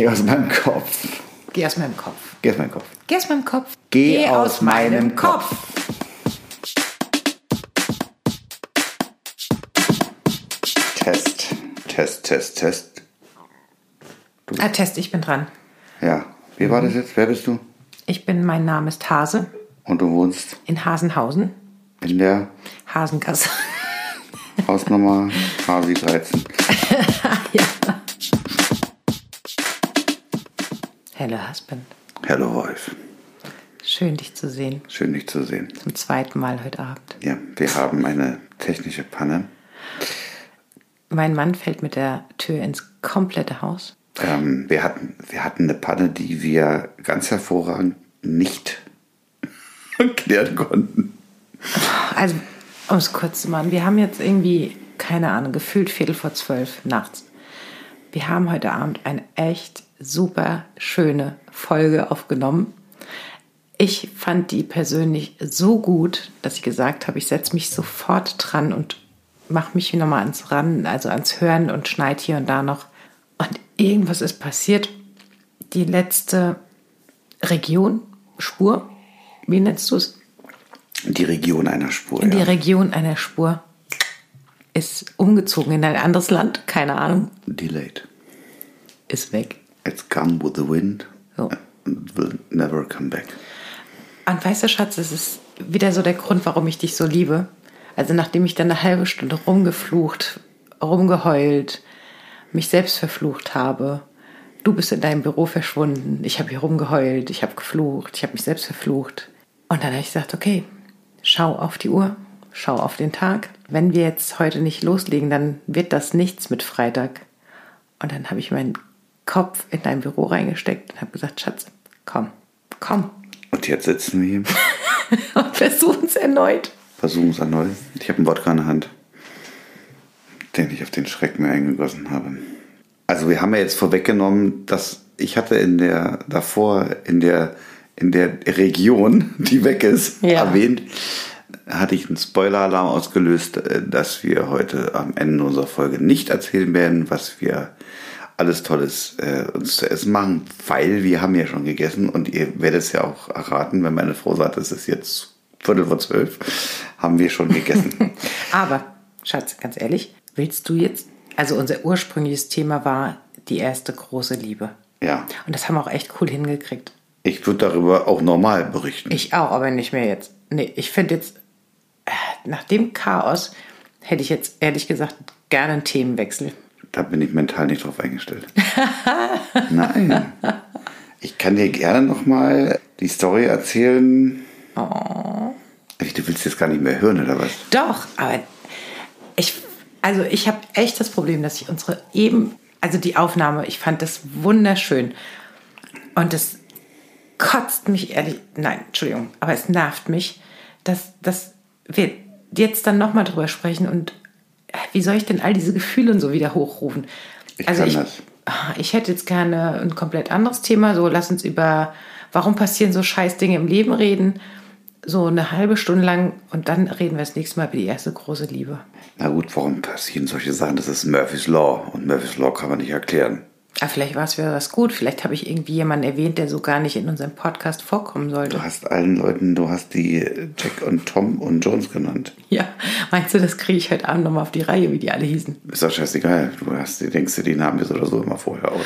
Geh aus meinem Kopf. Geh aus meinem Kopf. Geh aus meinem Kopf. Geh aus meinem Kopf. Geh aus meinem Kopf. Test, Test, Test, Test. Ah, Test, ich bin dran. Ja, wie war das jetzt? Wer bist du? Ich bin, mein Name ist Hase Und du wohnst in Hasenhausen. in der Hasengasse. Hausnummer Hasi 13. ja. Hello, Husband. Hello Wolf. Schön, dich zu sehen. Schön dich zu sehen. Zum zweiten Mal heute Abend. Ja, wir haben eine technische Panne. Mein Mann fällt mit der Tür ins komplette Haus. Ähm, wir, hatten, wir hatten eine Panne, die wir ganz hervorragend nicht klären konnten. Also, um es kurz zu machen, wir haben jetzt irgendwie, keine Ahnung, gefühlt Viertel vor zwölf nachts. Wir haben heute Abend eine echt super schöne Folge aufgenommen. Ich fand die persönlich so gut, dass ich gesagt habe, ich setze mich sofort dran und mache mich nochmal ans Ran, also ans Hören und schneide hier und da noch. Und irgendwas ist passiert. Die letzte Region, Spur, wie nennst du es? Die Region einer Spur. Die Ja. Region einer Spur ist umgezogen in ein anderes Land, keine Ahnung, Delayed. ist weg. It's come with the wind So. and will never come back. Und weißt du, Schatz, es ist wieder so der Grund, warum ich dich so liebe. Also nachdem ich dann eine halbe Stunde rumgeflucht, rumgeheult, mich selbst verflucht habe, du bist in deinem Büro verschwunden, ich habe hier rumgeheult, ich habe geflucht, ich habe mich selbst verflucht. Und dann habe ich gesagt, okay, schau auf die Uhr, schau auf den Tag. Wenn wir jetzt heute nicht loslegen, dann wird das nichts mit Freitag. Und dann habe ich meinen Kopf in dein Büro reingesteckt und habe gesagt, Schatz, komm, komm, Und jetzt sitzen wir hier, und versuchen es erneut. versuchen es erneut. Ich habe einen Wodka in der Hand, den ich auf den Schreck mir eingegossen habe. Also wir haben ja jetzt vorweggenommen, dass ich hatte in der davor in der in der Region, die weg ist, Ja. erwähnt, hatte ich einen Spoiler-Alarm ausgelöst, äh, dass wir heute am Ende unserer Folge nicht erzählen werden, was wir alles Tolles äh, uns zu essen machen, weil wir haben ja schon gegessen und ihr werdet es ja auch erraten, wenn meine Frau sagt, es ist jetzt Viertel vor zwölf, haben wir schon gegessen. Aber, Schatz, ganz ehrlich, willst du jetzt, also unser ursprüngliches Thema war die erste große Liebe. ja, Und das haben wir auch echt cool hingekriegt. ich würde darüber auch normal berichten. Ich auch, aber nicht mehr jetzt. Nee, ich finde jetzt, äh, nach dem Chaos hätte ich jetzt ehrlich gesagt gerne einen Themenwechsel. Da bin ich mental nicht drauf eingestellt. Nein. Ich kann dir gerne noch mal die Story erzählen. Wie, Du willst jetzt gar nicht mehr hören, oder was? Doch, aber ich, also ich habe echt das Problem, dass ich unsere eben, also die Aufnahme, ich fand das wunderschön. Und es kotzt mich ehrlich, nein, Entschuldigung, aber es nervt mich, dass, dass wir jetzt dann nochmal drüber sprechen und wie soll ich denn all diese Gefühle so wieder hochrufen? Ich also kann ich, das. Ah, ich hätte jetzt gerne ein komplett anderes Thema, so lass uns über, warum passieren so scheiß Dinge im Leben reden, so eine halbe Stunde lang und dann reden wir das nächste Mal über die erste große Liebe. Na gut, warum passieren solche Sachen? Das ist Murphy's Law. Und Murphy's Law kann man nicht erklären. Ah, vielleicht war es wieder was gut. Vielleicht habe ich irgendwie jemanden erwähnt, der so gar nicht in unserem Podcast vorkommen sollte. Du hast allen Leuten, du hast die Jack und Tom und Jones genannt. Ja, meinst du, das kriege ich heute Abend nochmal auf die Reihe, wie die alle hießen? Ist doch scheißegal. Du hast, denkst dir die Namen jetzt oder so immer vorher aus.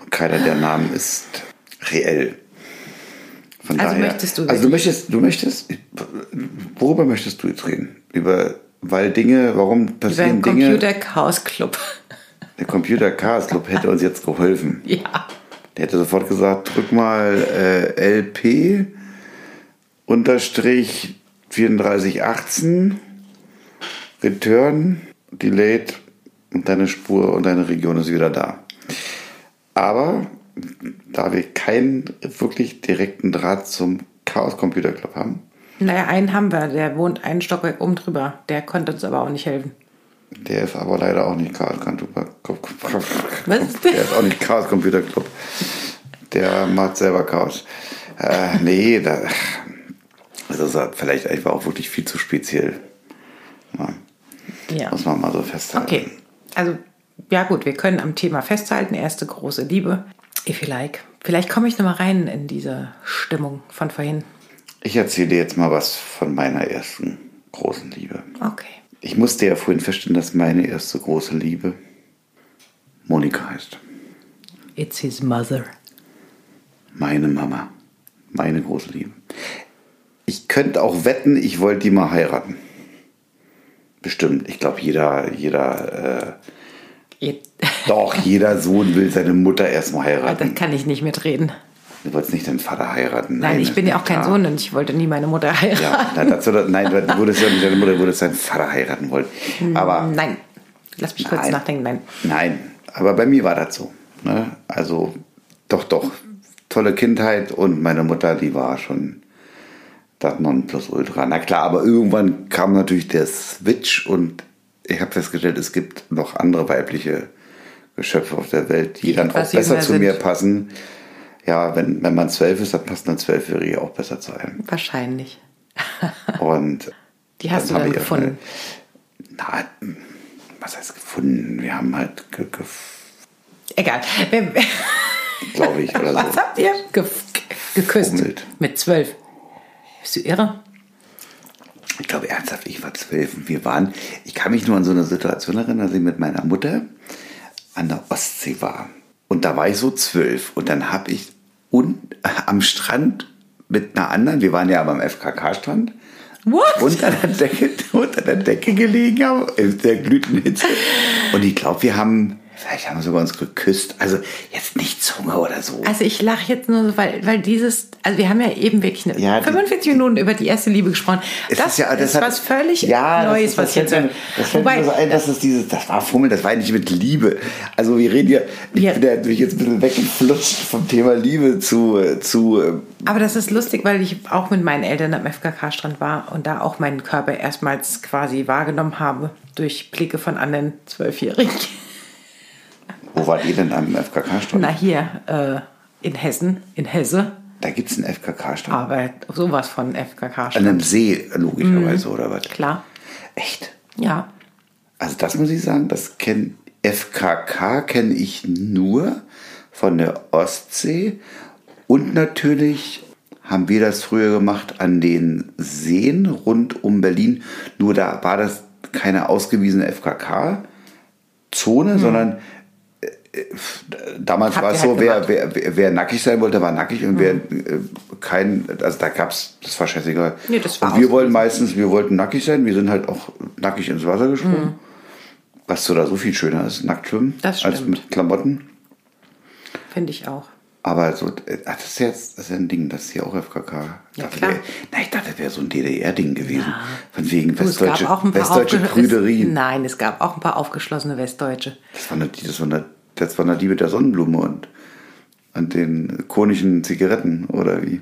Und keiner der Namen ist reell. Von Also daher, möchtest du Also du möchtest, du möchtest, worüber möchtest du jetzt reden? Über, weil Dinge, warum Über passieren den Dinge? Computer Chaos Club. Der Computer Chaos Club hätte uns jetzt geholfen. ja. Der hätte sofort gesagt, drück mal äh, LP unterstrich 3418 Return Delayed und deine Spur und deine Region ist wieder da. Aber da wir keinen wirklich direkten Draht zum Chaos Computer Club haben, Naja, einen haben wir, der wohnt einen Stockwerk oben drüber. Der konnte uns aber auch nicht helfen. Der ist aber leider auch nicht Chaos Computer Club. Was? Der ist auch nicht Chaos Computer Club. Der macht selber Chaos. Äh, nee, da, das ist vielleicht einfach auch wirklich viel zu speziell. Ja, Ja. muss man mal so festhalten. Okay, also ja gut, wir können am Thema festhalten. Erste große Liebe. If you like. Vielleicht komme ich nochmal rein in diese Stimmung von vorhin. Ich erzähle dir jetzt mal was von meiner ersten großen Liebe. Okay. Ich musste ja vorhin feststellen, dass meine erste große Liebe Monika heißt. It's his mother. Meine Mama. Meine große Liebe. Ich könnte auch wetten, ich wollte die mal heiraten. Bestimmt. Ich glaube, jeder, jeder, äh, doch, jeder Sohn will seine Mutter erstmal heiraten. Da kann ich nicht mitreden. Du wolltest nicht deinen Vater heiraten. Nein, ich bin ja auch kein. Sohn und ich wollte nie meine Mutter heiraten. Ja, nein, dazu, nein, du würdest ja nicht deine Mutter, du würdest deinen Vater heiraten wollen. Aber Nein. Lass mich kurz Nein. nachdenken. Nein. Nein, aber bei mir war das so. Ne? Also doch, doch. Tolle Kindheit und meine Mutter, die war schon das Nonplusultra. Na klar, aber irgendwann kam natürlich der Switch und ich habe festgestellt, es gibt noch andere weibliche Geschöpfe auf der Welt, die, Die dann auch besser zu mir passen. Ja, wenn, wenn man zwölf ist, dann passt eine Zwölfjährige auch besser zu einem. Wahrscheinlich. Und Die hast du dann ich auch gefunden. Na, was heißt gefunden? Wir haben halt, ge, ge, Egal. Glaube ich, oder so. Was habt ihr? Ge geküsst. Gefummelt. Mit zwölf. Bist du irre? Ich glaube ernsthaft, ich war zwölf und wir waren, ich kann mich nur an so eine Situation erinnern, dass ich mit meiner Mutter an der Ostsee war. Und da war ich so zwölf und dann habe ich un, am Strand mit einer anderen, wir waren ja beim FKK-Strand, What? unter der Decke, unter der Decke gelegen haben, in der glühenden Hitze. Und ich glaube, wir haben, vielleicht haben wir sogar uns geküsst. Also jetzt nicht Zunge oder so. Also ich lache jetzt nur, so, weil, weil dieses, also wir haben ja eben wirklich eine, Ja, die- 45 Minuten über die erste Liebe gesprochen. Es das ja- ist hat- was völlig ja, das Neues, ist- was das jetzt. fällt mir- Das fällt mir so ein, dass es dieses, das war Fummel, das war nicht mit Liebe. Also wir reden hier, ich Ja. bin ja natürlich jetzt ein bisschen weggeflutscht vom Thema Liebe zu, zu äh, Aber das ist lustig, weil ich auch mit meinen Eltern am FKK-Strand war und da auch meinen Körper erstmals quasi wahrgenommen habe durch Blicke von anderen Zwölfjährigen. Wo wart ihr denn am FKK-Strand? Na hier äh, in Hessen, in Hesse, Da gibt es einen FKK-Strand. aber sowas von An FKK-Strand. einem See, logischerweise, Mhm. oder was? Klar, Echt? ja. Also das muss ich sagen, das kenn FKK kenne ich nur von der Ostsee und natürlich haben wir das früher gemacht an den Seen rund um Berlin. Nur da war das keine ausgewiesene FKK-Zone, sondern äh, äh, damals Habt war es halt so, wer, gemacht. wer, wer, wer nackig sein wollte, war nackig und wer äh, kein, also da gab es, das war scheißegal. Nee, das war und wir wollen meistens, wir wollten nackig sein, wir sind halt auch nackig ins Wasser gesprungen. Was so da so viel schöner ist, nackt schwimmen, als mit Klamotten. Finde ich auch. Aber so, äh, ach, das ist jetzt das ist ja ein Ding, das ist ja auch FKK. Ja, Dachte, klar. wär- Na, ich dachte, das wäre so ein DDR-Ding gewesen. Von wegen Du, es westdeutsche, gab auch ein paar westdeutsche. Es, nein, es gab auch ein paar aufgeschlossene Westdeutsche. Das war nicht, das war das war die mit der Sonnenblume und, und den konischen Zigaretten, oder wie?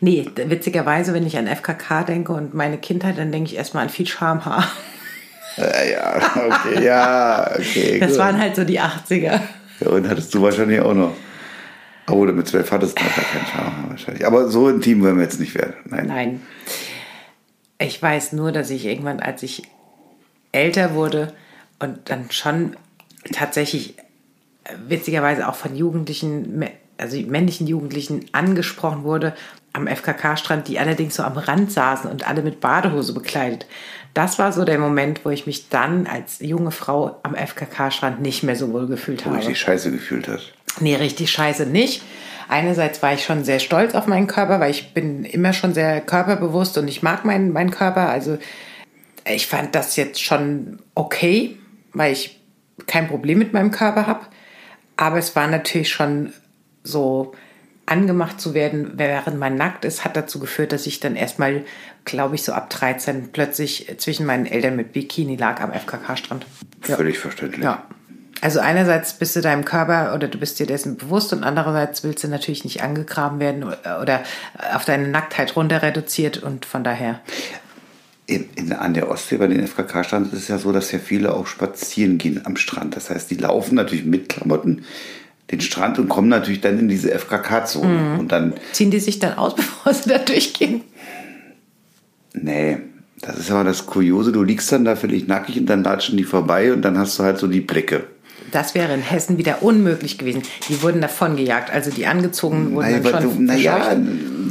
Nee, witzigerweise, wenn ich an FKK denke und meine Kindheit, dann denke ich erstmal an viel Schamhaar. Äh, ja, okay, ja, okay. Das gut. waren halt so die 80er. Ja, und hattest du wahrscheinlich auch noch. Obwohl du mit zwölf hattest, hat er keinen Charme wahrscheinlich. Aber so intim wollen wir jetzt nicht werden. Nein. Nein. Ich weiß nur, dass ich irgendwann, als ich älter wurde und dann schon tatsächlich äh, witzigerweise auch von Jugendlichen, also männlichen Jugendlichen angesprochen wurde am FKK-Strand, die allerdings so am Rand saßen und alle mit Badehose bekleidet. Das war so der Moment, wo ich mich dann als junge Frau am FKK-Strand nicht mehr so wohl gefühlt Wo habe. ich die Scheiße gefühlt hast. Nee, richtig scheiße nicht. Einerseits war ich schon sehr stolz auf meinen Körper, weil ich bin immer schon sehr körperbewusst und ich mag meinen, meinen Körper. Also ich fand das jetzt schon okay, weil ich kein Problem mit meinem Körper habe. Aber es war natürlich schon so angemacht zu werden, während man nackt ist, hat dazu geführt, dass ich dann erstmal, glaube ich, so ab 13 plötzlich zwischen meinen Eltern mit Bikini lag am FKK-Strand. Ja. Völlig verständlich. Ja. Also einerseits bist du deinem Körper oder du bist dir dessen bewusst und andererseits willst du natürlich nicht angegraben werden oder auf deine Nacktheit runter reduziert und von daher. In, in, an der Ostsee bei den FKK-Strand ist es ja so, dass ja viele auch spazieren gehen am Strand. Das heißt, die laufen natürlich mit Klamotten den Strand und kommen natürlich dann in diese FKK-Zone. Mhm. Und dann, Ziehen die sich dann aus, bevor sie da durchgehen? nee, Das ist aber das Kuriose, du liegst dann da völlig nackig und dann latschen die vorbei und dann hast du halt so die Blicke. Das wäre in Hessen wieder unmöglich gewesen. Die wurden davongejagt, also die angezogenen wurden Naja, dann schon du, naja.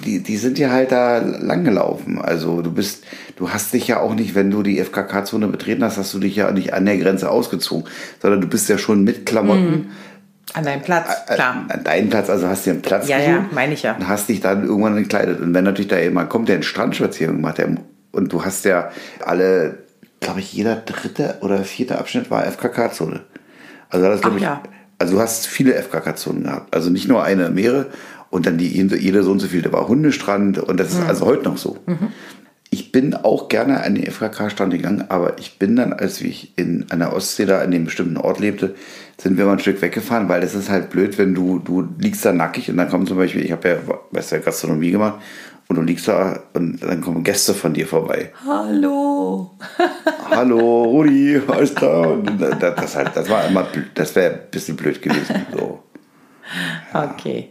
Die, die sind ja halt da langgelaufen. Also du bist, du hast dich ja auch nicht, wenn du die FKK-Zone betreten hast, hast du dich ja nicht an der Grenze ausgezogen, sondern du bist ja schon mit Klamotten An deinem Platz, äh, klar. an deinen Platz, also hast dir einen Platz Ja, gesucht ja, meine ich ja. und hast dich dann irgendwann gekleidet. Und wenn natürlich da jemand kommt, der einen Strandspaziergang macht, der, und du hast ja alle, glaube ich, jeder dritte oder vierte Abschnitt war FKK-Zone. Also das, glaub Ach ich, ja. also du hast viele FKK-Zonen gehabt. Also nicht nur eine, mehrere. Und dann die, jede so und so viel, da war Hundestrand und das ist Mhm. also heute noch so. Ich bin auch gerne an den FKK-Strand gegangen, aber ich bin dann, als ich in an der Ostsee da an dem bestimmten Ort lebte, sind wir mal ein Stück weggefahren, weil das ist halt blöd, wenn du, du liegst da nackig und dann kommen zum Beispiel, ich habe ja, weißt du, ja, Gastronomie gemacht und du liegst da und dann kommen Gäste von dir vorbei. Hallo. Hallo, Rudi, alles? Und das, das, halt, das war immer, blöd, das wäre ein bisschen blöd gewesen. So. Okay.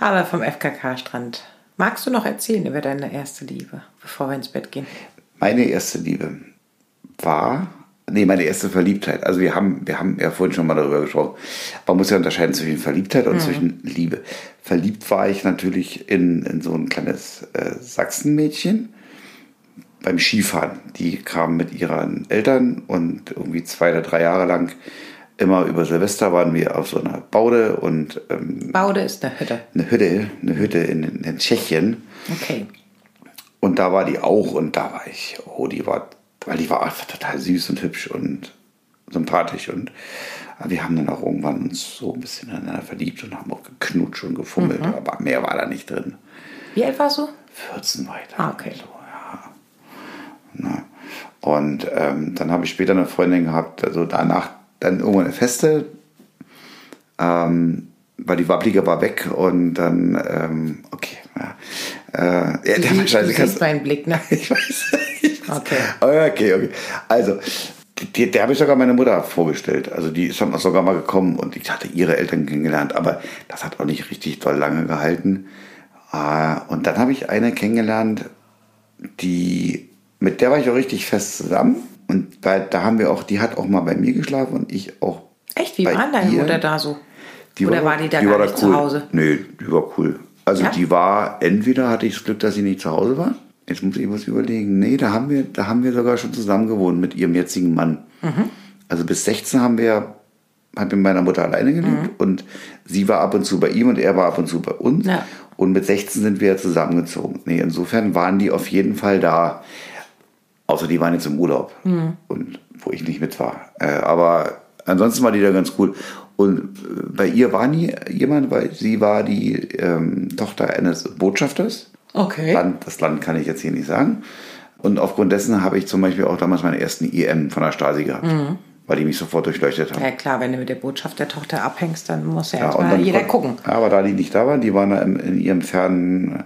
Aber vom FKK-Strand. Magst du noch erzählen über deine erste Liebe, bevor wir ins Bett gehen? Meine erste Liebe war, nee, meine erste Verliebtheit. Also wir haben, wir haben ja vorhin schon mal darüber gesprochen. Man muss ja unterscheiden zwischen Verliebtheit und zwischen Liebe. Verliebt war ich natürlich in, in so ein kleines äh, Sachsenmädchen beim Skifahren. Die kam mit ihren Eltern und irgendwie zwei oder drei Jahre lang immer über Silvester waren wir auf so einer Baude und ähm, Baude ist eine Hütte. eine Hütte, eine Hütte in, in Tschechien. Okay. Und da war die auch und da war ich, oh, die war, weil die war einfach total süß und hübsch und sympathisch und wir haben dann auch irgendwann uns so ein bisschen ineinander verliebt und haben auch geknutscht und gefummelt, Mhm. aber mehr war da nicht drin. Wie alt warst du? 14 weiter. Ah, okay. So, ja. Na. Und ähm, dann habe ich später eine Freundin gehabt, also danach dann irgendwann eine Feste, ähm, weil die Wabbliger war weg und dann, ähm, okay, ja. Äh, ja, Du, der siehst- du Scheiße, kannst- siehst meinen Blick, ne? ich weiß. Ich weiß. Okay. Okay, okay. Also, die, der habe ich sogar meine Mutter vorgestellt. Also, die ist dann sogar mal gekommen und ich hatte ihre Eltern kennengelernt, aber das hat auch nicht richtig doll lange gehalten. Ah, Und dann habe ich eine kennengelernt, die, mit der war ich auch richtig fest zusammen. Und bei, da haben wir auch, die hat auch mal bei mir geschlafen und ich auch. Echt? Wie bei war deine ihr. Mutter da so? Die Oder war die da die gar war nicht cool. zu Hause? Nee, die war cool. Also Ja? die war, entweder hatte ich das Glück, dass sie nicht zu Hause war. Jetzt muss ich was überlegen. Nee, da haben wir, da haben wir sogar schon zusammen gewohnt mit ihrem jetzigen Mann. Mhm. Also bis 16 haben wir, hat mit meiner Mutter alleine gelebt Mhm. und sie war ab und zu bei ihm und er war ab und zu bei uns. Ja. Und mit 16 sind wir zusammengezogen. Nee, insofern waren die auf jeden Fall da. Außer die waren jetzt im Urlaub. Mhm. Und wo ich nicht mit war. Äh, aber ansonsten war die da ganz cool. Und äh, bei ihr war nie jemand, weil sie war die ähm, Tochter eines Botschafters. Okay. Land, das Land kann ich jetzt hier nicht sagen. Und aufgrund dessen habe ich zum Beispiel auch damals meine ersten IM von der Stasi gehabt. Mhm. Weil die mich sofort durchleuchtet haben. Ja klar, wenn du mit der Botschaft der Tochter abhängst, dann muss ja, Ja, erstmal jeder gucken. Ja, aber da die nicht da waren, die waren da im, in ihrem fernen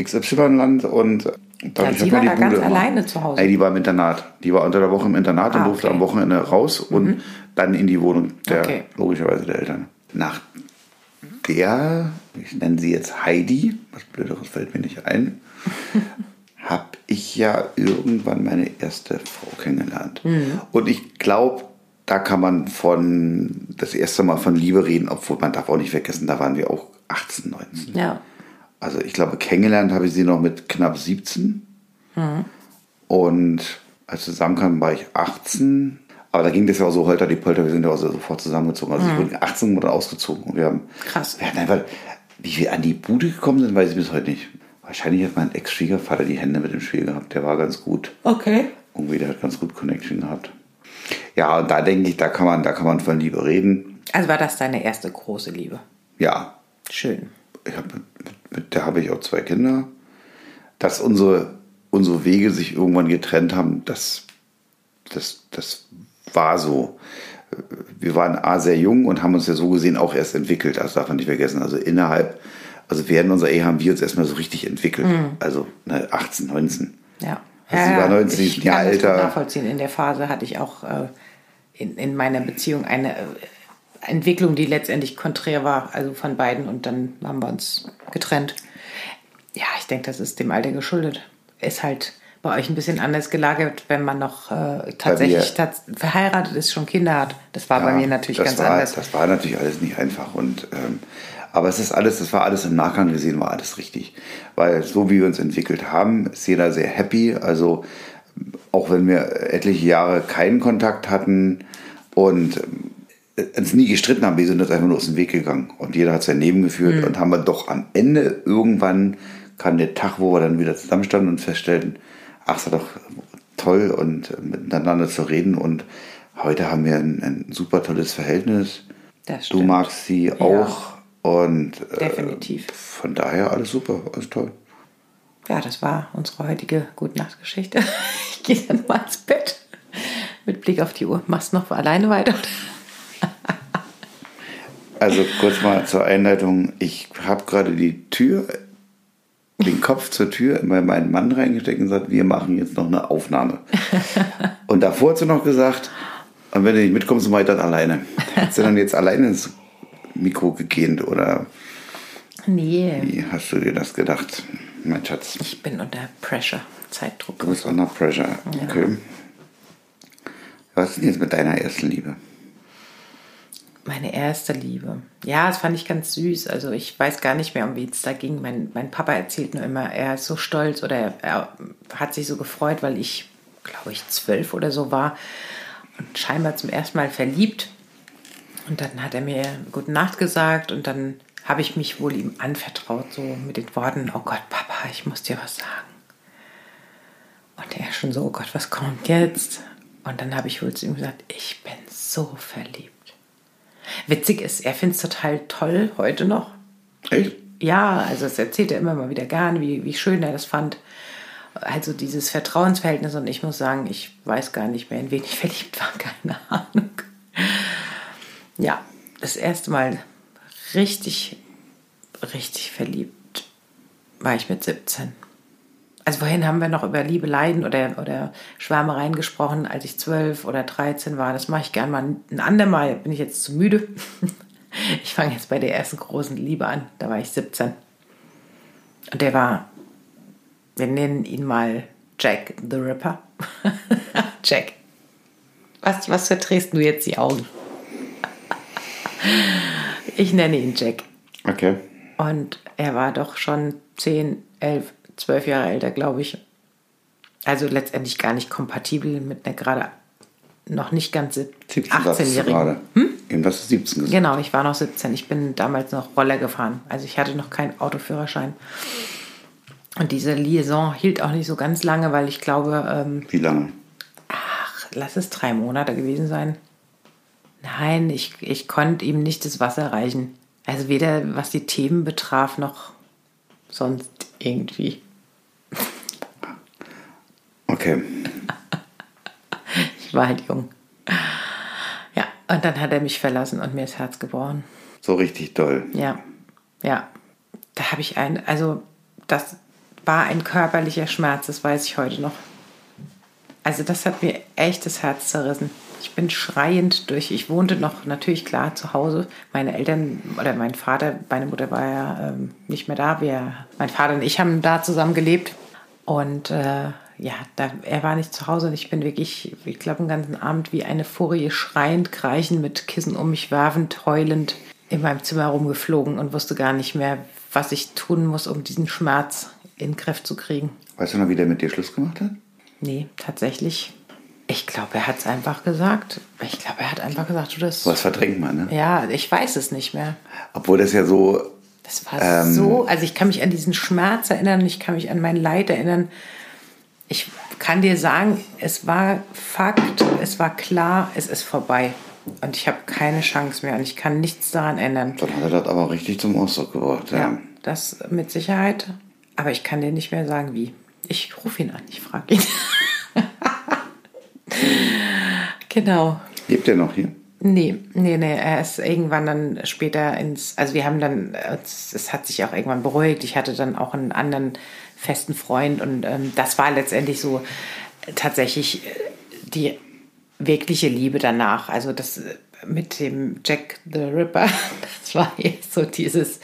XY-Land und dadurch sie hat war da die ganz Bude immer- alleine zu Hause? Nee, die war im Internat. Die war unter der Woche im Internat und Ah, durfte okay. Mhm. am Wochenende raus und dann in die Wohnung der, Okay. logischerweise der Eltern. Nach der, ich nenne sie jetzt Heidi, was Blöderes fällt mir nicht ein, habe ich ja irgendwann meine erste Frau kennengelernt. Mhm. Und ich glaube, da kann man von das erste Mal von Liebe reden, obwohl man darf auch nicht vergessen, da waren wir auch 18, 19. Ja. Also ich glaube, kennengelernt habe ich sie noch mit knapp 17. Und als wir zusammenkamen, war ich 18. Aber da ging das ja auch so holter die Polter, wir sind ja auch so sofort zusammengezogen. Also ich wurde 18 Monate ausgezogen und wir haben. Krass. Wir hatten einfach, wie wir an die Bude gekommen sind, weiß ich bis heute nicht. Wahrscheinlich hat mein Ex-Schwiegervater die Hände mit dem Spiel gehabt. Der war ganz gut. Okay. Irgendwie, der hat ganz gut Connection gehabt. Ja, und da denke ich, da kann man, da kann man von Liebe reden. Also war das deine erste große Liebe? Ja, Schön. ich hab mit, der habe ich auch zwei Kinder. Dass unsere, unsere Wege sich irgendwann getrennt haben, das, das, das war so. Wir waren A sehr jung und haben uns ja so gesehen auch erst entwickelt. Das darf man nicht vergessen. Also innerhalb, also während unserer Ehe haben wir uns erstmal so richtig entwickelt. Also ne, 18, 19. Ja. Also sie war 19 ich Jahre kann das älter. nachvollziehen. In der Phase hatte ich auch äh, in, in meiner Beziehung eine äh, Entwicklung, die letztendlich konträr war, also von beiden. Und dann haben wir uns getrennt. Ja, ich denke, das ist dem Alter geschuldet. Ist halt, bei euch ein bisschen anders gelagert, wenn man noch äh, tatsächlich tats verheiratet ist, schon Kinder hat. Das war ja, bei mir natürlich ganz war, anders. Das war natürlich alles nicht einfach. Und, ähm, aber es ist alles, das war alles im Nachgang gesehen, war alles richtig. Weil so wie wir uns entwickelt haben, ist jeder sehr happy. Also auch wenn wir etliche Jahre keinen Kontakt hatten und äh, uns nie gestritten haben, wir sind uns einfach nur aus dem Weg gegangen. Und jeder hat sein Leben geführt mhm. und haben wir doch am Ende irgendwann kam der Tag, wo wir dann wieder zusammenstanden und feststellten, ach, es war doch toll und äh, miteinander zu reden. Und heute haben wir ein, ein super tolles Verhältnis. Du magst sie ja. auch. Und äh, definitiv. von daher alles super, alles toll. Ja, das war unsere heutige Gute-Nacht-Geschichte. Ich gehe dann mal ins Bett. Mit Blick auf die Uhr. Machst du noch alleine weiter? Also kurz mal zur Einleitung. Ich habe gerade die Tür den Kopf zur Tür bei meinen Mann reingesteckt und gesagt, wir machen jetzt noch eine Aufnahme. und davor hat sie noch gesagt, und wenn du nicht mitkommst, dann mach ich das alleine. Hat sie dann jetzt alleine ins Mikro gegähnt oder nee. wie hast du dir das gedacht, mein Schatz? Ich bin unter Pressure, Zeitdruck. Du bist unter Pressure, okay. Ja. Was ist denn jetzt mit deiner ersten Liebe? Meine erste Liebe. Ja, das fand ich ganz süß. Also ich weiß gar nicht mehr, um wen es da ging. Mein, mein Papa erzählt nur immer, er ist so stolz oder er, er hat sich so gefreut, weil ich, glaube ich, zwölf oder so war und scheinbar zum ersten Mal verliebt. Und dann hat er mir Gute Nacht gesagt und dann habe ich mich wohl ihm anvertraut, so mit den Worten, oh Gott, Papa, ich muss dir was sagen. Und er schon so, oh Gott, was kommt jetzt? Und dann habe ich wohl zu ihm gesagt, ich bin so verliebt. Witzig ist, er findet es total toll heute noch. Echt? Ja, also es erzählt er immer mal wieder gern, wie, wie schön er das fand. Also dieses Vertrauensverhältnis und ich muss sagen, ich weiß gar nicht mehr, in wen ich verliebt war, keine Ahnung. Ja, das erste Mal richtig, richtig verliebt war ich mit 17. Also vorhin haben wir noch über Liebeleien oder, oder Schwärmereien gesprochen, als ich zwölf oder dreizehn war. Das mache ich gern mal ein andermal. Bin ich jetzt zu müde. Ich fange jetzt bei der ersten großen Liebe an. Da war ich 17. Und der war, wir nennen ihn mal Jack the Ripper. Jack. Was, was verdrehst du jetzt die Augen? ich nenne ihn Jack. Okay. Und er war doch schon 10, 11, zwölf Jahre älter, glaube ich. Also letztendlich gar nicht kompatibel mit einer gerade noch nicht ganz 18-Jährigen. Hm? Irgendwas ist 17 gesagt. Genau, ich war noch 17. Ich bin damals noch Roller gefahren. Also ich hatte noch keinen Autoführerschein. Und diese Liaison hielt auch nicht so ganz lange, weil ich glaube. Ähm, Wie lange? Ach, lass es drei Monate gewesen sein. Nein, ich, ich konnte ihm nicht das Wasser reichen. Also weder was die Themen betraf, noch sonst irgendwie. Okay. ich war halt jung. Ja, und dann hat er mich verlassen und mir das Herz gebrochen. So richtig toll. Ja, ja. Da habe ich ein, also das war ein körperlicher Schmerz, das weiß ich heute noch. Also das hat mir echt das Herz zerrissen. Ich bin schreiend durch. Ich wohnte noch natürlich klar zu Hause. Meine Eltern oder mein Vater, meine Mutter war ja ähm, nicht mehr da. Wir, mein Vater und ich haben da zusammen gelebt. Und äh, ja, da, er war nicht zu Hause und ich bin wirklich, ich glaube, den ganzen Abend wie eine Furie schreiend, kreichend, mit Kissen um mich werfend, heulend in meinem Zimmer rumgeflogen und wusste gar nicht mehr, was ich tun muss, um diesen Schmerz in Griff zu kriegen. Weißt du noch, wie der mit dir Schluss gemacht hat? Nee, tatsächlich ich glaube, er hat es einfach gesagt. Ich glaube, er hat einfach gesagt, du das. Was verdrängt man, ne? Ja, ich weiß es nicht mehr. Obwohl das ja so. Das war ähm, so. Also, ich kann mich an diesen Schmerz erinnern, ich kann mich an mein Leid erinnern. Ich kann dir sagen, es war Fakt, es war klar, es ist vorbei. Und ich habe keine Chance mehr und ich kann nichts daran ändern. Dann hat er das aber richtig zum Ausdruck gebracht. Ja, ja das mit Sicherheit. Aber ich kann dir nicht mehr sagen, wie. Ich rufe ihn an, ich frage ihn. Genau. Lebt er noch hier? Nee, nee, nee, er ist irgendwann dann später ins, also wir haben dann, es hat sich auch irgendwann beruhigt. Ich hatte dann auch einen anderen festen Freund und ähm, das war letztendlich so tatsächlich äh, die wirkliche Liebe danach. Also das äh, mit dem Jack the Ripper, das war jetzt so dieses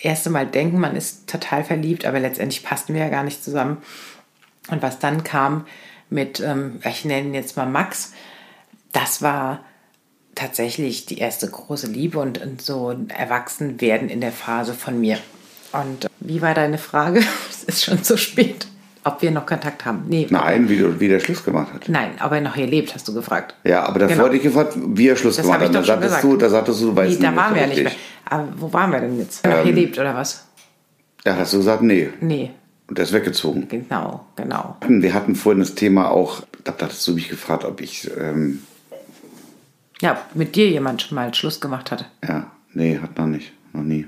erste Mal denken, man ist total verliebt, aber letztendlich passten wir ja gar nicht zusammen. Und was dann kam mit, ähm, ich nenne ihn jetzt mal Max, das war tatsächlich die erste große Liebe und, und so ein Erwachsenwerden in der Phase von mir. Und äh, wie war deine Frage? ist schon zu spät. Ob wir noch Kontakt haben? Nee. Nein, wie, du, wie der Schluss gemacht hat. Nein, ob er noch hier lebt, hast du gefragt. Ja, aber davor Genau. hatte ich gefragt, wie er Schluss Das gemacht hat. Da sagtest du, da sagtest du, du weißt Nee, da waren wir ja nicht mehr. Aber wo waren wir denn jetzt? Er noch hier Ähm, lebt oder was? Da hast du gesagt, nee. Nee, Und der ist weggezogen. genau, genau. Wir hatten vorhin das Thema auch, da hattest du mich gefragt, ob ich, ähm, Ja, mit dir jemand schon mal Schluss gemacht hatte. ja, nee, hat noch nicht, noch nie.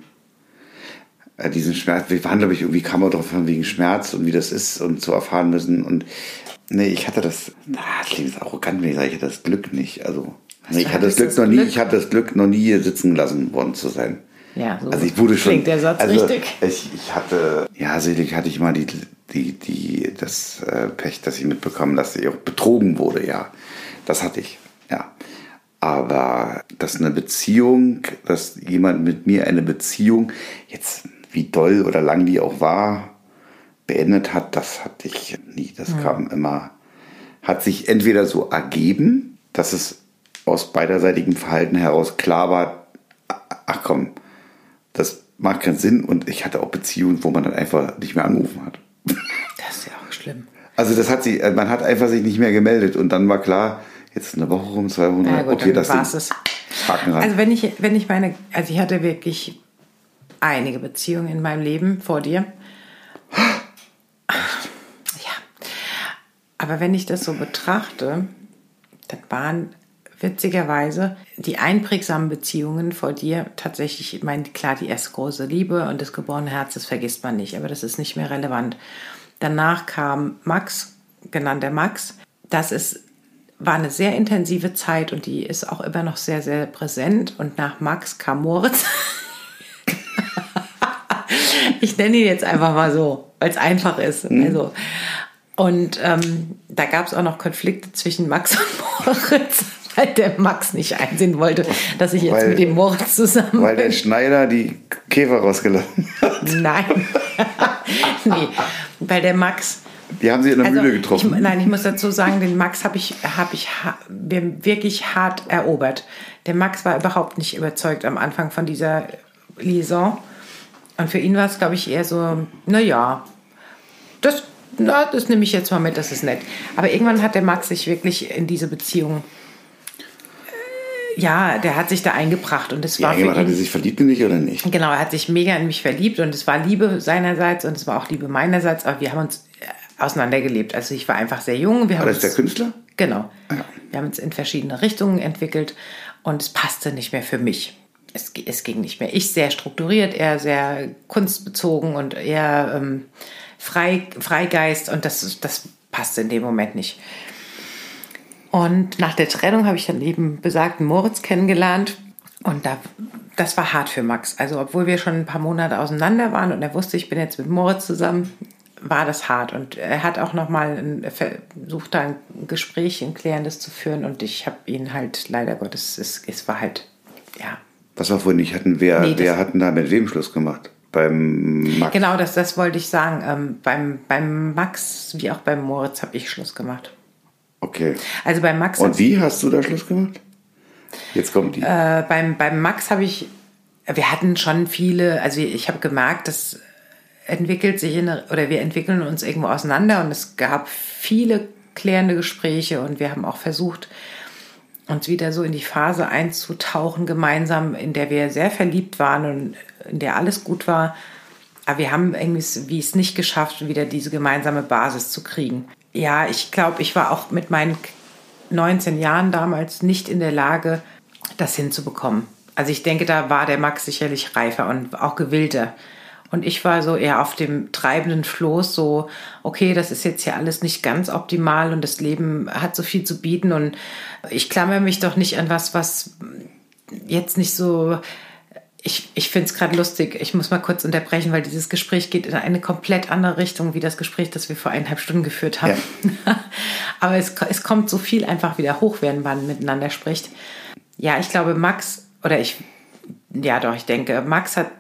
Äh, diesen Schmerz, wir waren, glaube ich, irgendwie kam man drauf wegen Schmerz und wie das ist und zu erfahren müssen. Und nee, ich hatte das, na, das klingt arrogant, wenn ich sage, ich hatte das Glück nicht. Also, nee, ich hatte das Glück noch nie, Glück? ich hatte das Glück noch nie hier sitzen gelassen worden zu sein. Ja, so Also ich wurde schon. klingt der Satz also richtig. Ich, ich hatte, ja, selig hatte ich mal die, die, die, das äh, Pech, dass ich mitbekommen, dass ich auch betrogen wurde, ja. Das hatte ich, ja. Aber dass eine Beziehung, dass jemand mit mir eine Beziehung, jetzt wie doll oder lang die auch war, beendet hat, das hatte ich nie. Das kam immer, hat sich entweder so ergeben, dass es aus beiderseitigem Verhalten heraus klar war, ach komm, das macht keinen Sinn und ich hatte auch Beziehungen, wo man dann einfach nicht mehr angerufen hat. Das ist ja auch schlimm. Also das hat sie, man hat einfach sich nicht mehr gemeldet und dann war klar, jetzt ist eine Woche rum, zwei Wochen Ja, gut, okay, das ran. Also wenn ich, wenn ich meine, also ich hatte wirklich einige Beziehungen in meinem Leben vor dir. Ja. Aber wenn ich das so betrachte, dann waren witzigerweise die einprägsamen Beziehungen vor dir tatsächlich, ich meine, klar, die erste große Liebe und das geborene Herz, das vergisst man nicht, aber das ist nicht mehr relevant. Danach kam Max, genannt der Max. Das ist, war eine sehr intensive Zeit und die ist auch immer noch sehr, sehr präsent. Und nach Max kam Moritz. ich nenne ihn jetzt einfach mal so, weil es einfach ist. Also, und ähm, da gab es auch noch Konflikte zwischen Max und Moritz, weil der Max nicht einsehen wollte, dass ich jetzt Weil- mit dem Moritz zusammen Weil bin. der Schneider die Käfer rausgelassen hat. Nein. nee, weil der Max. Die haben sie in der Mühle getroffen. Ich, nein, ich muss dazu sagen, den Max habe ich, hab ich ha, wir wirklich hart erobert. Der Max war überhaupt nicht überzeugt am Anfang von dieser Liaison. Und für ihn war es, glaube ich, eher so, naja, das, na, das nehme ich jetzt mal mit, das ist nett. Aber irgendwann hat der Max sich wirklich in diese Beziehung, äh, ja, der hat sich da eingebracht und es ja, war jemand ihn... hatte sich verliebt in dich oder nicht? Genau, er hat sich mega in mich verliebt und es war Liebe seinerseits und es war auch Liebe meinerseits, aber wir haben uns äh, auseinandergelebt. Also ich war einfach sehr jung. Wir War das der uns, Künstler? Genau. Wir haben uns in verschiedene Richtungen entwickelt und es passte nicht mehr für mich. Es, es ging nicht mehr. Ich sehr strukturiert, er sehr kunstbezogen und eher ähm, frei, Freigeist und das, das passte in dem Moment nicht. Und nach der Trennung habe ich dann eben besagten Moritz kennengelernt. Und da, das war hart für Max. Also, obwohl wir schon ein paar Monate auseinander waren und er wusste, ich bin jetzt mit Moritz zusammen, war das hart. Und er hat auch nochmal versucht, da ein Gespräch, ein klärendes zu führen. Und ich habe ihn halt, leider Gottes, es, es war halt, ja. Was war vorhin nicht? Hatten wer, Nee, wer hatten da mit wem Schluss gemacht? Beim Max? Genau, das, das wollte ich sagen. Ähm, beim, beim Max wie auch beim Moritz habe ich Schluss gemacht. Okay. Also bei Max Und wie hast du da Schluss gemacht? Jetzt kommt die. Äh, beim, beim Max habe ich, wir hatten schon viele, also ich habe gemerkt, das entwickelt sich in, oder wir entwickeln uns irgendwo auseinander und es gab viele klärende Gespräche und wir haben auch versucht, uns wieder so in die Phase einzutauchen gemeinsam, in der wir sehr verliebt waren und in der alles gut war. Aber wir haben irgendwie, wie es nicht geschafft, wieder diese gemeinsame Basis zu kriegen. Ja, ich glaube, ich war auch mit meinen 19 Jahren damals nicht in der Lage, das hinzubekommen. Also ich denke, da war der Max sicherlich reifer und auch gewillter. Und ich war so eher auf dem treibenden Floß, so, okay, das ist jetzt hier alles nicht ganz optimal und das Leben hat so viel zu bieten und ich klammere mich doch nicht an was, was jetzt nicht so. Ich, ich finde es gerade lustig. Ich muss mal kurz unterbrechen, weil dieses Gespräch geht in eine komplett andere Richtung wie das Gespräch, das wir vor eineinhalb Stunden geführt haben. Aber es, es kommt so viel einfach wieder hoch, während man miteinander spricht. Ja, ich glaube, Max, oder ich, ja doch, ich denke, Max hat,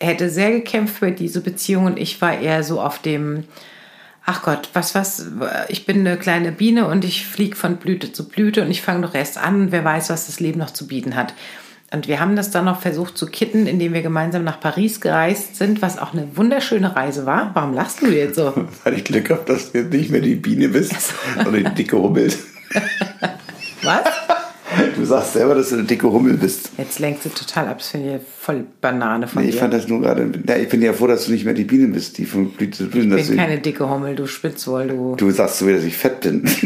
hätte sehr gekämpft für diese Beziehung und ich war eher so auf dem, ach Gott, was, was, ich bin eine kleine Biene und ich fliege von Blüte zu Blüte und ich fange doch erst an, wer weiß, was das Leben noch zu bieten hat. Und wir haben das dann noch versucht zu kitten, indem wir gemeinsam nach Paris gereist sind, was auch eine wunderschöne Reise war. Warum lachst du jetzt so? Weil ich Glück habe, dass du jetzt nicht mehr die Biene bist, sondern die dicke Hummel. Was? Du sagst selber, dass du eine dicke Hummel bist. Jetzt lenkst du total ab. Das finde ich voll Banane von Nee, ich dir. fand das nur gerade. Ja, ich bin ja froh, dass du nicht mehr die Biene bist, die von Blüte zu Blüte. ich bin du- keine dicke Hummel, du Spitzwoll, du. Du sagst so wieder, dass ich fett bin.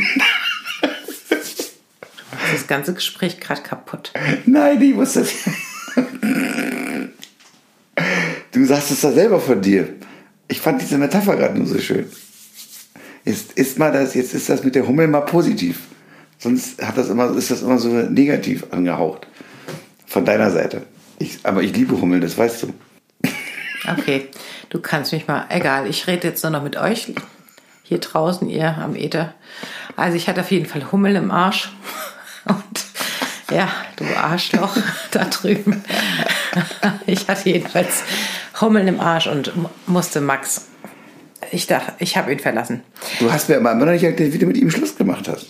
Das ganze Gespräch gerade kaputt. Nein, ich muss das. Du sagst es da selber von dir. Ich fand diese Metapher gerade nur so schön. Jetzt ist mal das, jetzt ist das mit der Hummel mal positiv. Sonst hat das immer, ist das immer so negativ angehaucht. Von deiner Seite. Ich, aber ich liebe Hummel, das weißt du. Okay, du kannst mich mal. Egal, ich rede jetzt nur noch mit euch. Hier draußen, ihr am Äther. Also, ich hatte auf jeden Fall Hummel im Arsch. Und ja, du Arschloch da drüben. Ich hatte jedenfalls Hummel im Arsch und mu- musste Max. Ich dachte, ich habe ihn verlassen. Du hast mir aber immer noch nicht erklärt, wie du mit ihm Schluss gemacht hast.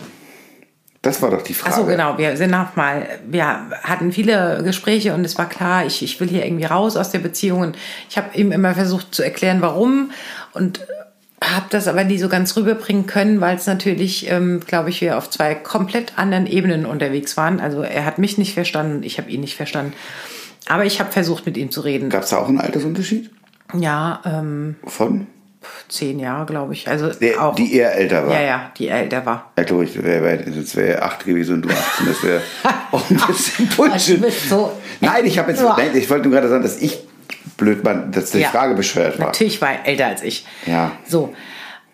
Das war doch die Frage. Achso, genau. Wir sind nochmal, wir hatten viele Gespräche und es war klar, ich, ich will hier irgendwie raus aus der Beziehung. Und ich habe ihm immer versucht zu erklären, warum. Und habe das aber nie so ganz rüberbringen können, weil es natürlich, ähm, glaube ich, wir auf zwei komplett anderen Ebenen unterwegs waren. Also er hat mich nicht verstanden, ich habe ihn nicht verstanden. Aber ich habe versucht, mit ihm zu reden. Gab es da auch einen Altersunterschied? Ja, ähm, Von? Zehn Jahre, glaube ich. Also Der, auch. die eher älter war. ja, ja, die älter war. Ja, glaube ich, wär, wär, das wäre 8 gewesen und du 18. Das wäre auch ein bisschen Also, Bullshit. so- Nein, ich habe jetzt, nein, ich wollte nur gerade sagen, dass ich blöd war, dass die Ja. Frage bescheuert war. Natürlich war er älter als ich. Ja. So.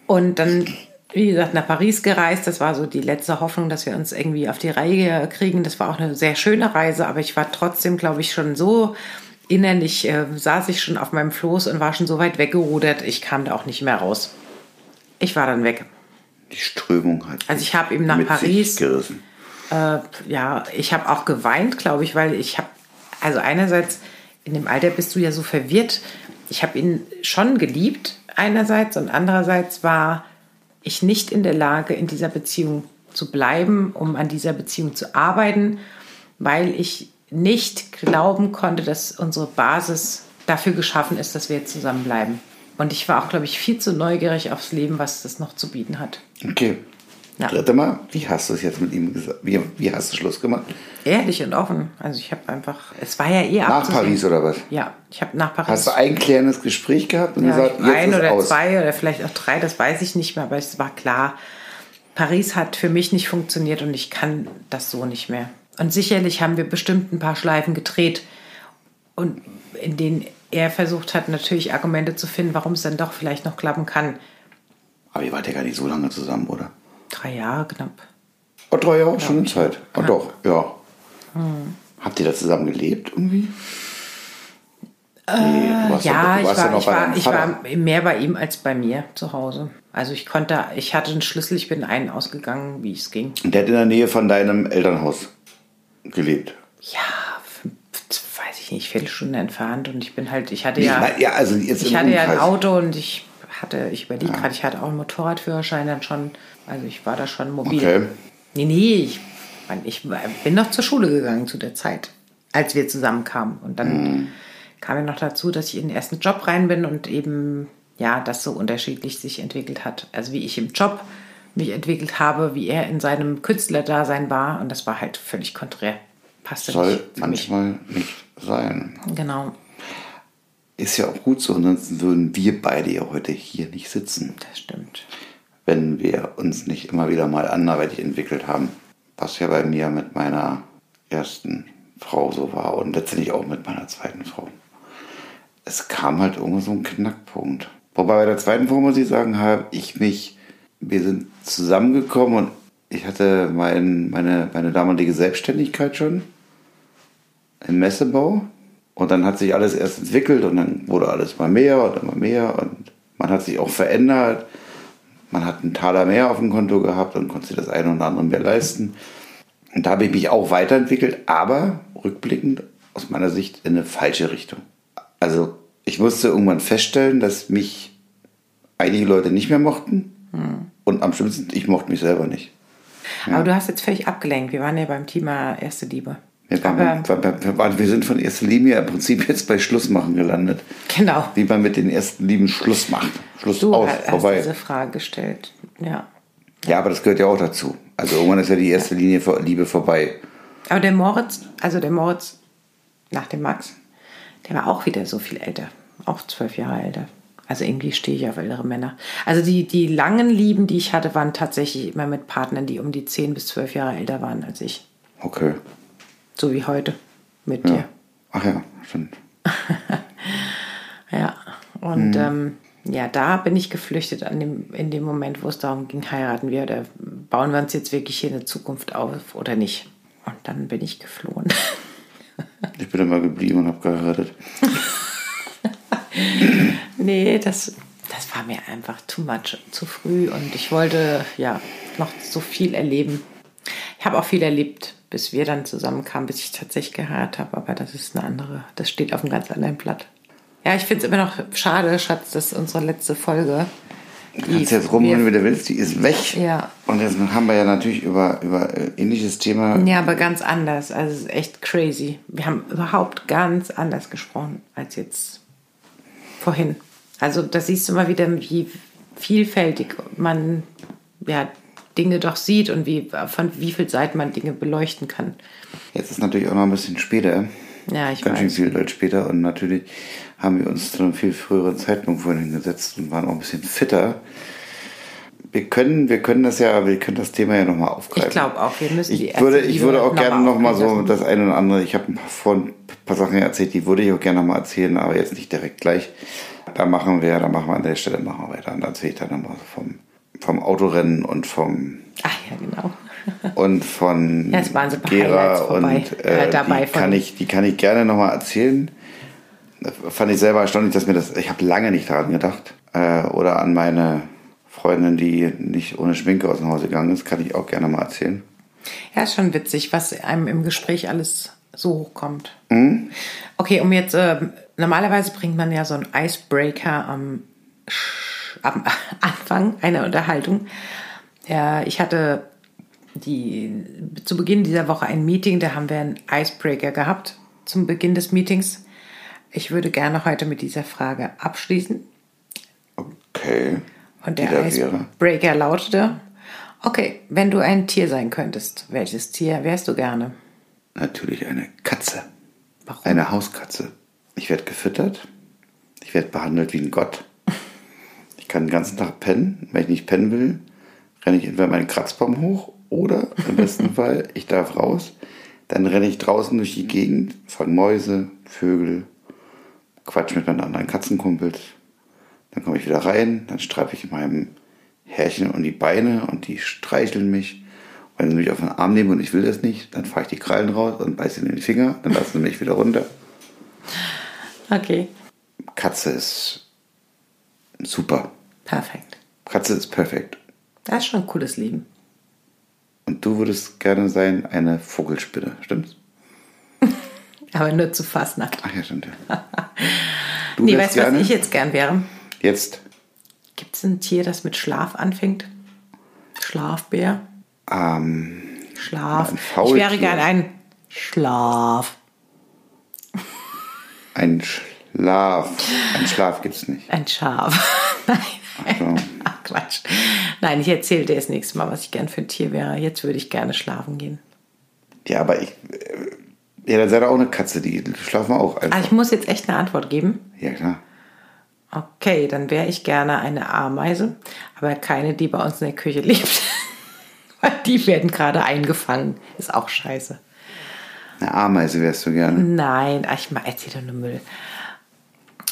Und dann, wie gesagt, nach Paris gereist. Das war so die letzte Hoffnung, dass wir uns irgendwie auf die Reihe kriegen. Das war auch eine sehr schöne Reise, aber ich war trotzdem, glaube ich, schon so innerlich, äh, saß ich schon auf meinem Floß und war schon so weit weggerudert, ich kam da auch nicht mehr raus. Ich war dann weg. Die Strömung hat. Also ich habe ihm nach Paris-. Äh, ja, ich habe auch geweint, glaube ich, weil ich habe, also einerseits, in dem Alter bist du ja so verwirrt. Ich habe ihn schon geliebt, einerseits, und andererseits war ich nicht in der Lage, in dieser Beziehung zu bleiben, um an dieser Beziehung zu arbeiten, weil ich nicht glauben konnte, dass unsere Basis dafür geschaffen ist, dass wir jetzt zusammenbleiben. Und ich war auch, glaube ich, viel zu neugierig aufs Leben, was das noch zu bieten hat. Okay. Ja. Dritte Mal, wie hast du es jetzt mit ihm gesagt? Wie, wie hast du Schluss gemacht? Ehrlich und offen. Also ich habe einfach, es war ja eh Nach abzusehen. Paris oder was? Ja, ich habe nach Paris. Hast du ein klärendes Gespräch gehabt und ja, gesagt, ein jetzt ist oder aus? zwei oder vielleicht auch drei, das weiß ich nicht mehr, aber es war klar, Paris hat für mich nicht funktioniert und ich kann das so nicht mehr. Und sicherlich haben wir bestimmt ein paar Schleifen gedreht und in denen er versucht hat, natürlich Argumente zu finden, warum es dann doch vielleicht noch klappen kann. Aber ihr wart ja gar nicht so lange zusammen, oder? Drei Jahre knapp. Oh, drei Jahre schon eine Zeit. Oh, Ja. doch, ja. Hm. Habt ihr da zusammen gelebt irgendwie? nee, Ja, du ich war, ich, war, ich war mehr bei ihm als bei mir zu Hause. Also ich konnte, ich hatte einen Schlüssel, ich bin ein ausgegangen, wie es ging. Und der hat in der Nähe von deinem Elternhaus gelebt. Ja, weiß ich nicht, Viertelstunde entfernt und ich bin halt, ich hatte Ich ja, mein, ja, also jetzt ich hatte ja ein. Auto und ich hatte, ich überlege gerade, ich hatte auch einen Motorradführerschein dann schon, also ich war da schon mobil. Okay. Nee, nee, ich, ich bin noch zur Schule gegangen zu der Zeit, als wir zusammenkamen. Und dann Mhm. kam ja noch dazu, dass ich in den ersten Job rein bin und eben, ja, das so unterschiedlich sich entwickelt hat. Also wie ich im Job mich entwickelt habe, wie er in seinem Künstlerdasein war. Und das war halt völlig konträr. Passte Soll nicht für mich. manchmal nicht sein. Genau, Ist ja auch gut so, ansonsten würden wir beide ja heute hier nicht sitzen, das stimmt. wenn wir uns nicht immer wieder mal anderweitig entwickelt haben. Was ja bei mir mit meiner ersten Frau so war und letztendlich auch mit meiner zweiten Frau. Es kam halt irgendwo so ein Knackpunkt. Wobei bei der zweiten Frau muss ich sagen, habe ich mich, wir sind zusammengekommen und ich hatte mein, meine, meine damalige Selbstständigkeit schon im Messebau. Und dann hat sich alles erst entwickelt und dann wurde alles mal mehr und immer mehr und man hat sich auch verändert. Man hat einen Taler mehr auf dem Konto gehabt und konnte sich das eine oder andere mehr leisten. Und da habe ich mich auch weiterentwickelt, aber rückblickend aus meiner Sicht in eine falsche Richtung. Also ich musste irgendwann feststellen, dass mich einige Leute nicht mehr mochten. Und am schlimmsten, ich mochte mich selber nicht. Aber du hast jetzt völlig abgelenkt. Wir waren ja beim Thema erste Liebe. Wir, waren, Aber, wir, wir, sind von erster Liebe ja im Prinzip jetzt bei Schluss machen gelandet. genau. Wie man mit den ersten Lieben Schluss macht. Schluss Du aus, hast vorbei. diese Frage gestellt. Ja. Ja, aber das gehört ja auch dazu. Also irgendwann ist ja die erste Linie Liebe vorbei. Aber der Moritz, also der Moritz nach dem Max, der war auch wieder so viel älter. Auch zwölf Jahre älter. Also irgendwie stehe ich auf ältere Männer. Also die, die langen Lieben, die ich hatte, waren tatsächlich immer mit Partnern, die um die zehn bis zwölf Jahre älter waren als ich. Okay. So wie heute mit Ja. dir. Ach ja, stimmt. Ja. Und Mhm. ähm, ja, da bin ich geflüchtet an dem, in dem Moment, wo es darum ging, heiraten wir oder bauen wir uns jetzt wirklich hier eine Zukunft auf oder nicht. Und dann bin ich geflohen. Ich bin immer geblieben und habe geheiratet. Nee, das, das war mir einfach too much, zu früh und ich wollte ja noch so viel erleben. Ich habe auch viel erlebt, bis wir dann zusammenkamen, bis ich tatsächlich geheiratet habe, aber das ist eine andere, das steht auf einem ganz anderen Blatt. Ja, ich finde es immer noch schade, Schatz, dass unsere letzte Folge. Du kannst jetzt rumholen, wie du willst, die ist weg. Ja. Und jetzt haben wir ja natürlich über, über äh, ähnliches Thema. Ja, aber ganz anders. Also es ist echt crazy. Wir haben überhaupt ganz anders gesprochen als jetzt vorhin. Also da siehst du mal wieder, wie vielfältig man ja, Dinge doch sieht und wie, von wie viel Seiten man Dinge beleuchten kann. Jetzt ist natürlich auch noch ein bisschen später. Ja, ich Ganz schön weiß. viel Zeit später. Und natürlich haben wir uns zu einem viel früheren Zeitpunkt vorhin gesetzt und waren auch ein bisschen fitter. Wir können, wir können das ja, wir können das Thema ja nochmal aufgreifen. Ich glaube auch, wir müssen die Ich erste würde, ich würde auch noch gerne mal nochmal so das eine oder andere, ich habe ein paar, vor ein paar Sachen erzählt, die würde ich auch gerne nochmal erzählen, aber jetzt nicht direkt gleich. Da machen wir, da machen wir an der Stelle machen wir weiter. Und da erzähle ich dann nochmal vom, vom Autorennen und vom Ach ja, genau. und von Ja, es waren so Gera und äh, dabei die kann ich, die kann ich gerne nochmal erzählen. Fand ich selber erstaunlich, dass mir das, ich habe lange nicht daran gedacht. Äh, oder an meine Freundin, die nicht ohne Schminke aus dem Haus gegangen ist, kann ich auch gerne mal erzählen. Ja, ist schon witzig, was einem im Gespräch alles so hochkommt. Mhm. Okay, um jetzt, äh, normalerweise bringt man ja so einen Icebreaker am, am Anfang einer Unterhaltung. Ja, ich hatte die, zu Beginn dieser Woche ein Meeting, da haben wir einen Icebreaker gehabt zum Beginn des Meetings. Ich würde gerne heute mit dieser Frage abschließen. Okay. Und der. Icebreaker lautete, okay, wenn du ein Tier sein könntest, welches Tier wärst du gerne? Natürlich eine Katze. Warum? Eine Hauskatze. Ich werde gefüttert. Ich werde behandelt wie ein Gott. Ich kann den ganzen Tag pennen. Wenn ich nicht pennen will, renne ich entweder meinen Kratzbaum hoch oder im besten Fall, ich darf raus. Dann renne ich draußen durch die Gegend, fange Mäuse, Vögel, quatsch mit meinen anderen Katzenkumpels. Dann komme ich wieder rein, dann streife ich meinem Herrchen um die Beine und die streicheln mich. Und wenn sie mich auf den Arm nehmen und ich will das nicht, dann fahre ich die Krallen raus und beiße in den Finger, dann lassen sie mich wieder runter. Okay, Katze ist super. perfekt. Katze ist perfekt. Das ist schon ein cooles Leben. Und du würdest gerne sein eine Vogelspinne, stimmt's? Aber nur zu Fastnacht. Ach ja, stimmt. Ja. Du Nee, weißt du, was ich jetzt gern wäre? Jetzt Gibt es ein Tier, das mit Schlaf anfängt? Schlafbär? ähm, Schlaf. Ich wäre gern ein Schlaf. Ein Schlaf. Ein Schlaf gibt's nicht. Ein Schaf. Nein. So. Ach, Quatsch. Nein, ich erzähle dir das nächste Mal, was ich gern für ein Tier wäre. Jetzt würde ich gerne schlafen gehen. Ja, aber ich. äh, Ja, dann sei doch auch eine Katze, die schlafen auch Ah, einfach. ich muss jetzt echt eine Antwort geben. Ja, klar. Okay, dann wäre ich gerne eine Ameise, aber keine, die bei uns in der Küche lebt. Weil die werden gerade eingefangen. Ist auch scheiße. Eine Ameise wärst du gerne. Nein, ach, ich mal erzähl doch nur Müll.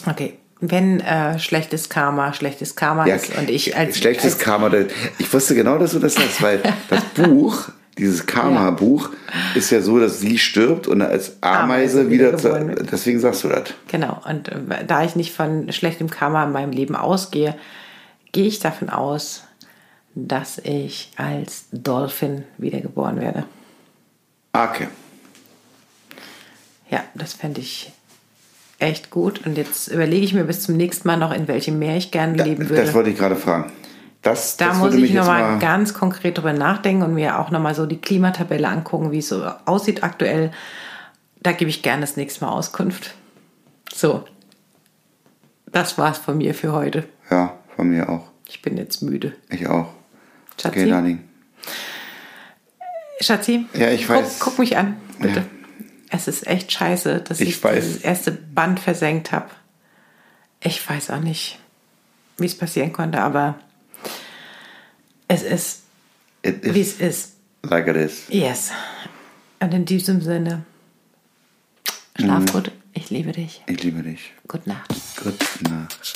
Okay, wenn äh, schlechtes Karma schlechtes Karma Ja, ist und ich als schlechtes als, Karma. Ich wusste genau, dass du das sagst, weil das Buch, dieses Karma-Buch, ist ja so, dass sie stirbt und als Ameise Ameise wieder. wird. Deswegen sagst du das. Genau, und äh, da ich nicht von schlechtem Karma in meinem Leben ausgehe, gehe ich davon aus, dass ich als Dolphin wiedergeboren werde. Okay. Ja, das fände ich echt gut. Und jetzt überlege ich mir bis zum nächsten Mal noch, in welchem Meer ich gerne leben würde. Das wollte ich gerade fragen. Das, Da das muss ich nochmal mal- ganz konkret drüber nachdenken und mir auch nochmal so die Klimatabelle angucken, wie es so aussieht aktuell. Da gebe ich gerne das nächste Mal Auskunft. So. Das war's von mir für heute. Ja, von mir auch. Ich bin jetzt müde. Ich auch. Schatzi? Okay, Darling. Schatzi? Ja, ich weiß. Guck, guck mich an, bitte. Ja. Es ist echt scheiße, dass Ich ich, dieses erste Band versenkt habe. Ich weiß auch nicht, wie es passieren konnte, aber es ist, wie es ist. like it is. Yes. Und in diesem Sinne, schlaf Mhm. gut. Ich liebe dich. Ich liebe dich. Gute Nacht. Gute Nacht.